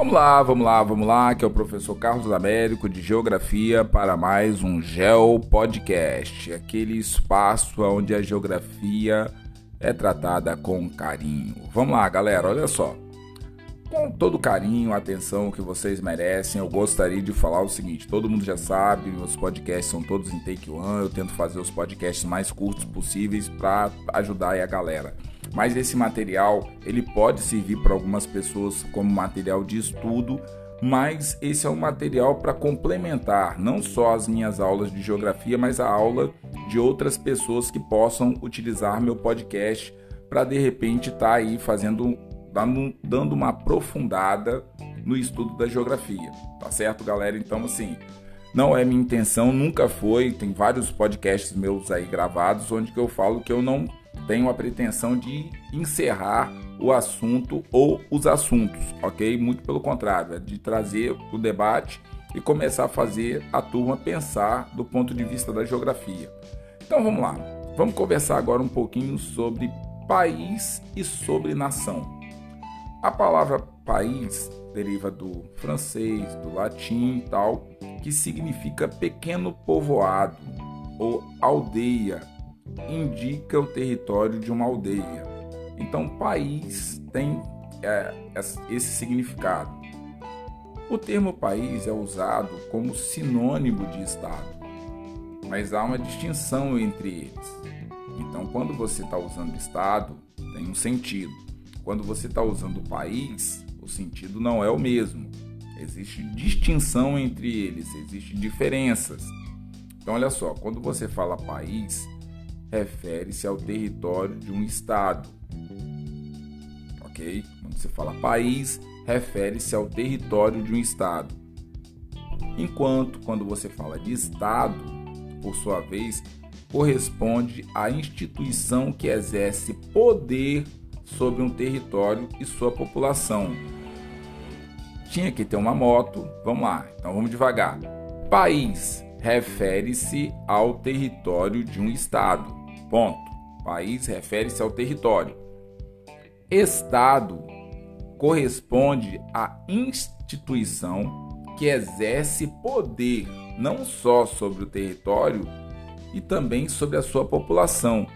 Vamos lá, vamos lá, vamos lá, que é o professor Carlos Américo de Geografia para mais um Geo Podcast, aquele espaço onde a geografia é tratada com carinho. Vamos lá, galera, olha só. Com todo carinho, atenção que vocês merecem, eu gostaria de falar o seguinte: todo mundo já sabe, os podcasts são todos em take one, eu tento fazer os podcasts mais curtos possíveis para ajudar a galera mas esse material ele pode servir para algumas pessoas como material de estudo, mas esse é um material para complementar não só as minhas aulas de geografia, mas a aula de outras pessoas que possam utilizar meu podcast para de repente estar tá aí fazendo dando, uma aprofundada no estudo da geografia. Tá certo, galera? Então assim, não é minha intenção, nunca foi. Tem vários podcasts meus aí gravados onde que eu falo que eu não tenho a pretensão de encerrar o assunto ou os assuntos, ok? Muito pelo contrário, é de trazer o debate e começar a fazer a turma pensar do ponto de vista da geografia. Então vamos lá, vamos conversar agora um pouquinho sobre país e sobre nação. A palavra país deriva do francês, do latim e tal, que significa pequeno povoado ou aldeia indica o território de uma aldeia. Então, país tem é, esse significado. O termo país é usado como sinônimo de Estado, mas há uma distinção entre eles. Então, quando você está usando Estado, tem um sentido. Quando você está usando país, o sentido não é o mesmo. Existe distinção entre eles, existem diferenças. Então, olha só, quando você fala país, refere-se ao território de um estado. Ok? Quando você fala país, refere-se ao território de um estado. Enquanto quando você fala de estado, por sua vez, corresponde à instituição que exerce poder sobre um território e sua população. Tinha que ter uma moto, vamos lá, então vamos devagar. País refere-se ao território de um estado. Ponto. País refere-se ao território. Estado corresponde à instituição que exerce poder não só sobre o território e também sobre a sua população,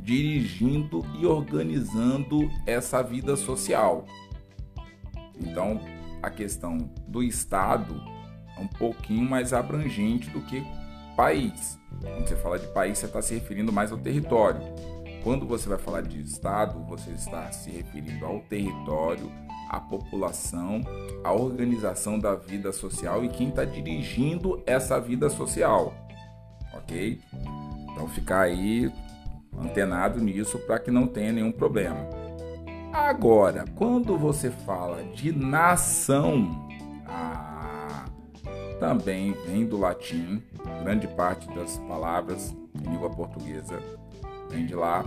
dirigindo e organizando essa vida social. Então, a questão do Estado é um pouquinho mais abrangente do que país. Quando você fala de país, você está se referindo mais ao território. Quando você vai falar de Estado, você está se referindo ao território, à população, à organização da vida social e quem está dirigindo essa vida social. Ok? Então ficar aí antenado nisso para que não tenha nenhum problema. Agora, quando você fala de nação, também vem do latim, grande parte das palavras em língua portuguesa vem de lá,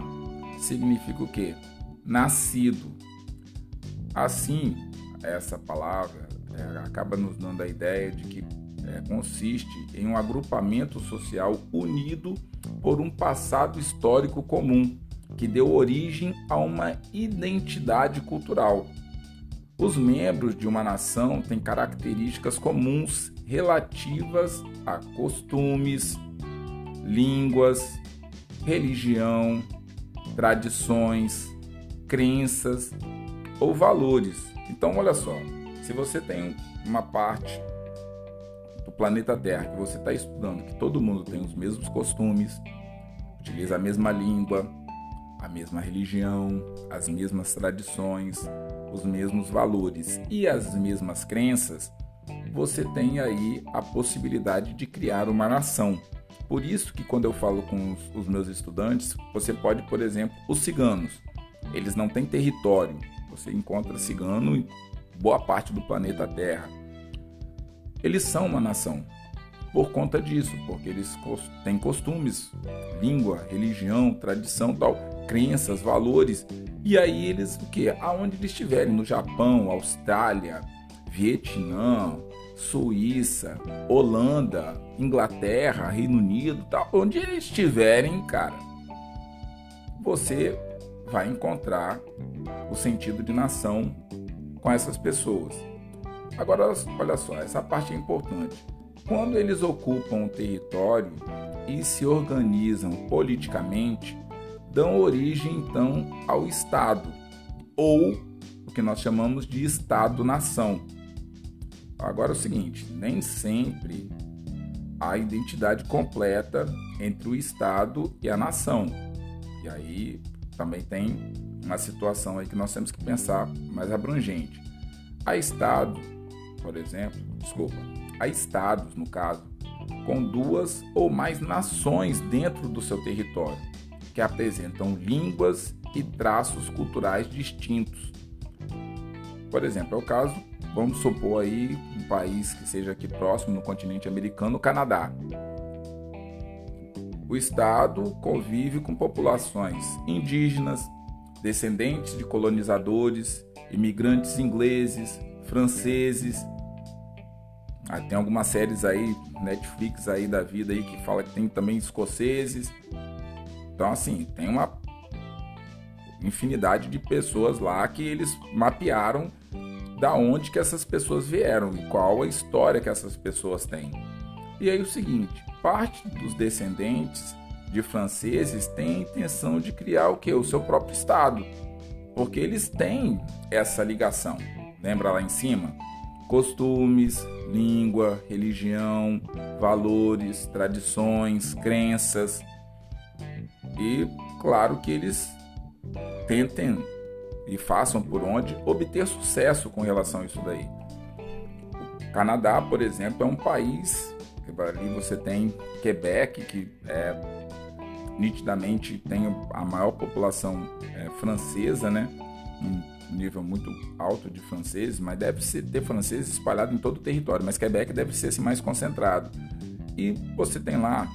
significa o quê? Nascido. Assim, essa palavra é, acaba nos dando a ideia de que é, consiste em um agrupamento social unido por um passado histórico comum, que deu origem a uma identidade cultural. Os membros de uma nação têm características comuns relativas a costumes, línguas, religião, tradições, crenças ou valores. Então, olha só, se você tem uma parte do planeta Terra que você está estudando, que todo mundo tem os mesmos costumes, utiliza a mesma língua, a mesma religião, as mesmas tradições, os mesmos valores e as mesmas crenças, você tem aí a possibilidade de criar uma nação. Por isso que quando eu falo com os, os meus estudantes, você pode, por exemplo, os ciganos. Eles não têm território. Você encontra cigano em boa parte do planeta Terra. Eles são uma nação por conta disso, porque eles têm costumes, língua, religião, tradição, tal, crenças, valores. E aí eles o que? Aonde eles estiverem, no Japão, Austrália, Vietnã, Suíça, Holanda, Inglaterra, Reino Unido, tal, onde eles estiverem, cara, você vai encontrar o sentido de nação com essas pessoas. Agora, olha só, essa parte é importante. Quando eles ocupam o território e se organizam politicamente, dão origem então ao Estado, ou o que nós chamamos de Estado-nação. Agora é o seguinte: nem sempre há identidade completa entre o Estado e a nação. E aí também tem uma situação aí que nós temos que pensar mais abrangente. Há Estado, por exemplo, desculpa, há Estados, no caso, com duas ou mais nações dentro do seu território, que apresentam línguas e traços culturais distintos. Por exemplo, é o caso, vamos supor aí país que seja aqui próximo no continente americano, o Canadá. O estado convive com populações indígenas, descendentes de colonizadores, imigrantes ingleses, franceses. Ah, tem algumas séries aí, Netflix aí da vida aí que fala que tem também escoceses. Então assim, tem uma infinidade de pessoas lá que eles mapearam da onde que essas pessoas vieram e qual a história que essas pessoas têm. E aí o seguinte, parte dos descendentes de franceses tem a intenção de criar o que? O seu próprio estado. Porque eles têm essa ligação. Lembra lá em cima? Costumes, língua, religião, valores, tradições, crenças. E claro que eles tentem e façam por onde obter sucesso com relação a isso daí. O Canadá, por exemplo, é um país ali você tem Quebec, que é nitidamente tem a maior população é, francesa, né? Um nível muito alto de franceses, mas deve ser, ter franceses espalhado em todo o território, mas Quebec deve ser mais concentrado. E você tem lá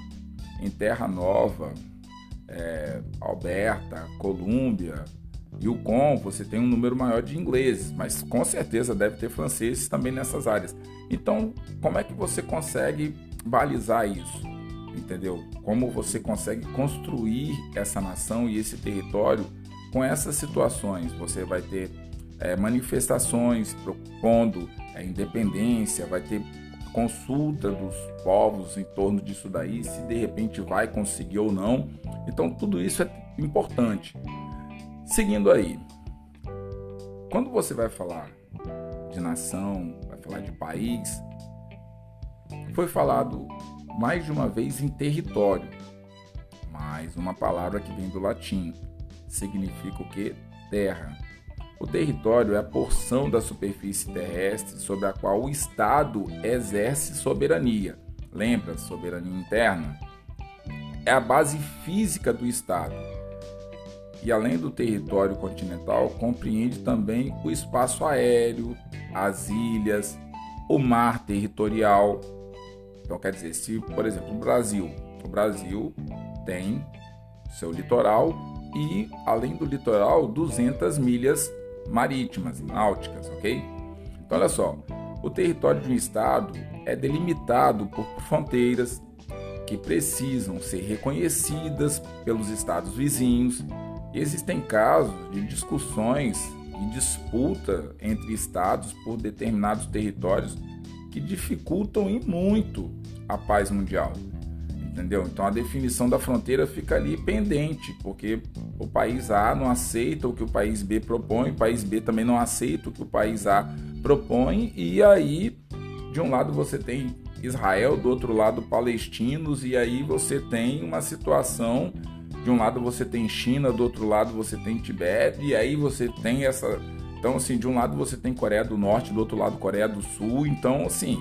em Terra Nova, é, Alberta, Colômbia, Yukon, você tem um número maior de ingleses, mas com certeza deve ter franceses também nessas áreas. Então, como é que você consegue balizar isso? Entendeu? Como você consegue construir essa nação e esse território com essas situações? Você vai ter é, manifestações propondo a independência, vai ter consulta dos povos em torno disso daí, se de repente vai conseguir ou não. Então, tudo isso é importante. Seguindo aí, quando você vai falar de nação, vai falar de país, foi falado mais de uma vez em território, mais uma palavra que vem do latim, significa o que? Terra. O território é a porção da superfície terrestre sobre a qual o Estado exerce soberania. Lembra? Soberania interna. É a base física do Estado. E além do território continental, compreende também o espaço aéreo, as ilhas, o mar territorial. Então, quer dizer, se, por exemplo, o Brasil, o Brasil tem seu litoral e, além do litoral, 200 milhas marítimas, náuticas, ok? Então, olha só, o território de um estado é delimitado por fronteiras que precisam ser reconhecidas pelos estados vizinhos. Existem casos de discussões e disputa entre estados por determinados territórios que dificultam e muito a paz mundial entendeu? Então a definição da fronteira fica ali pendente, porque o país A não aceita o que o país B propõe, o país B também não aceita o que o país A propõe, e aí de um lado você tem Israel, do outro lado palestinos, e aí você tem uma situação de um lado você tem China, do outro lado você tem Tibete, e aí você tem essa. Então, assim, de um lado você tem Coreia do Norte, do outro lado Coreia do Sul. Então, assim,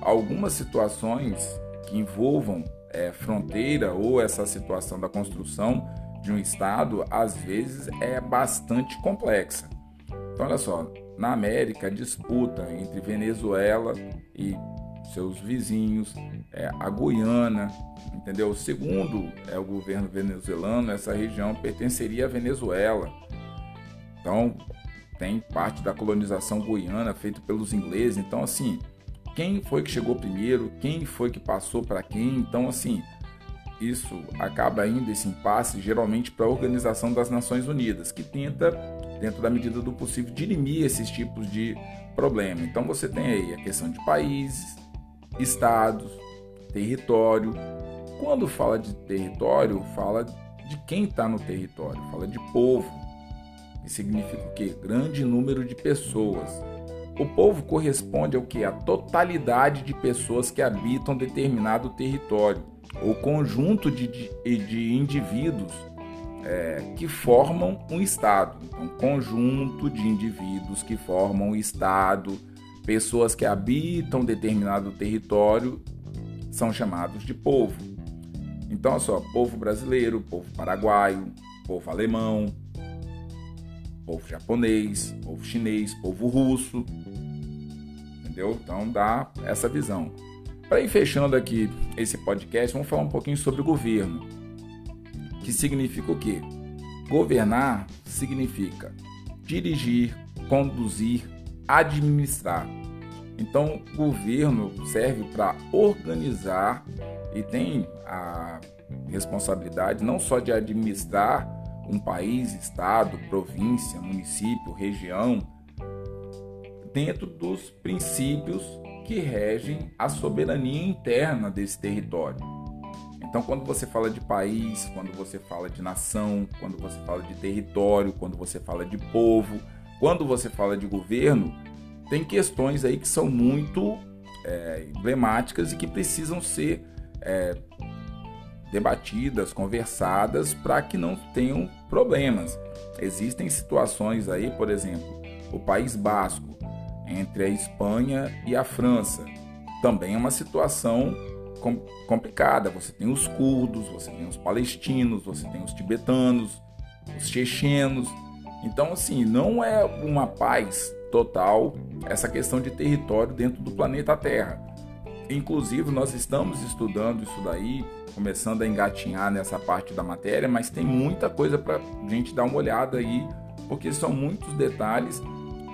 algumas situações que envolvam é, fronteira ou essa situação da construção de um estado, às vezes é bastante complexa. Então, olha só, na América, a disputa entre Venezuela e seus vizinhos, é, a Guiana, entendeu? Segundo é o governo venezuelano, essa região pertenceria à Venezuela. Então, tem parte da colonização guiana feita pelos ingleses. Então, assim, quem foi que chegou primeiro, quem foi que passou para quem. Então, assim, isso acaba indo esse impasse geralmente para a Organização das Nações Unidas, que tenta dentro da medida do possível, dirimir esses tipos de problema. Então você tem aí a questão de países, estados, território. Quando fala de território, fala de quem está no território, fala de povo. E significa o quê? Grande número de pessoas. O povo corresponde ao que? A totalidade de pessoas que habitam determinado território, ou conjunto de, de, de indivíduos é, que formam um Estado. Então, conjunto de indivíduos que formam um Estado, pessoas que habitam determinado território, são chamados de povo. Então, só, povo brasileiro, povo paraguaio, povo alemão, povo japonês, povo chinês, povo russo. Entendeu? Então dá essa visão. Para ir fechando aqui esse podcast, vamos falar um pouquinho sobre o governo que significa o quê? Governar significa dirigir, conduzir, administrar. Então, governo serve para organizar e tem a responsabilidade não só de administrar um país, estado, província, município, região, dentro dos princípios que regem a soberania interna desse território. Então, quando você fala de país, quando você fala de nação, quando você fala de território, quando você fala de povo, quando você fala de governo, tem questões aí que são muito é, emblemáticas e que precisam ser é, debatidas, conversadas, para que não tenham problemas. Existem situações aí, por exemplo, o País Basco, entre a Espanha e a França, também é uma situação complicada. Você tem os curdos, você tem os palestinos, você tem os tibetanos, os chechenos. Então, assim, não é uma paz total essa questão de território dentro do planeta Terra. Inclusive, nós estamos estudando isso daí, começando a engatinhar nessa parte da matéria, mas tem muita coisa para a gente dar uma olhada aí, porque são muitos detalhes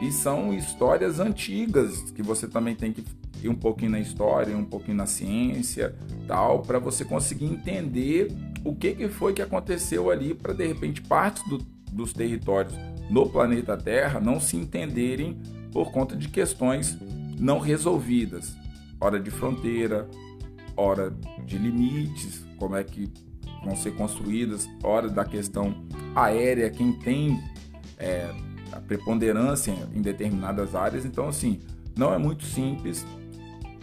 e são histórias antigas que você também tem que ir um pouquinho na história, um pouquinho na ciência, tal, para você conseguir entender o que, que foi que aconteceu ali para de repente partes do, dos territórios no planeta Terra não se entenderem por conta de questões não resolvidas, hora de fronteira, hora de limites, como é que vão ser construídas, hora da questão aérea, quem tem é, a preponderância em determinadas áreas. Então, assim, não é muito simples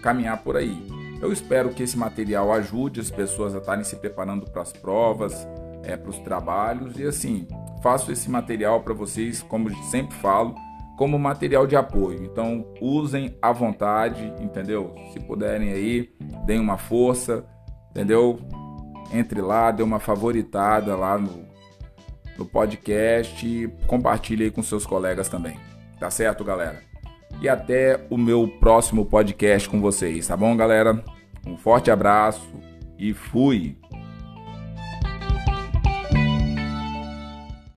caminhar por aí. Eu espero que esse material ajude as pessoas a estarem se preparando para as provas, é, para os trabalhos e assim, faço esse material para vocês, como sempre falo, como material de apoio. Então, usem à vontade, entendeu? Se puderem aí, deem uma força, entendeu? Entre lá, dê uma favoritada lá no, no podcast e compartilhe aí com seus colegas também. Tá certo, galera? e até o meu próximo podcast com vocês, tá bom, galera? Um forte abraço e fui!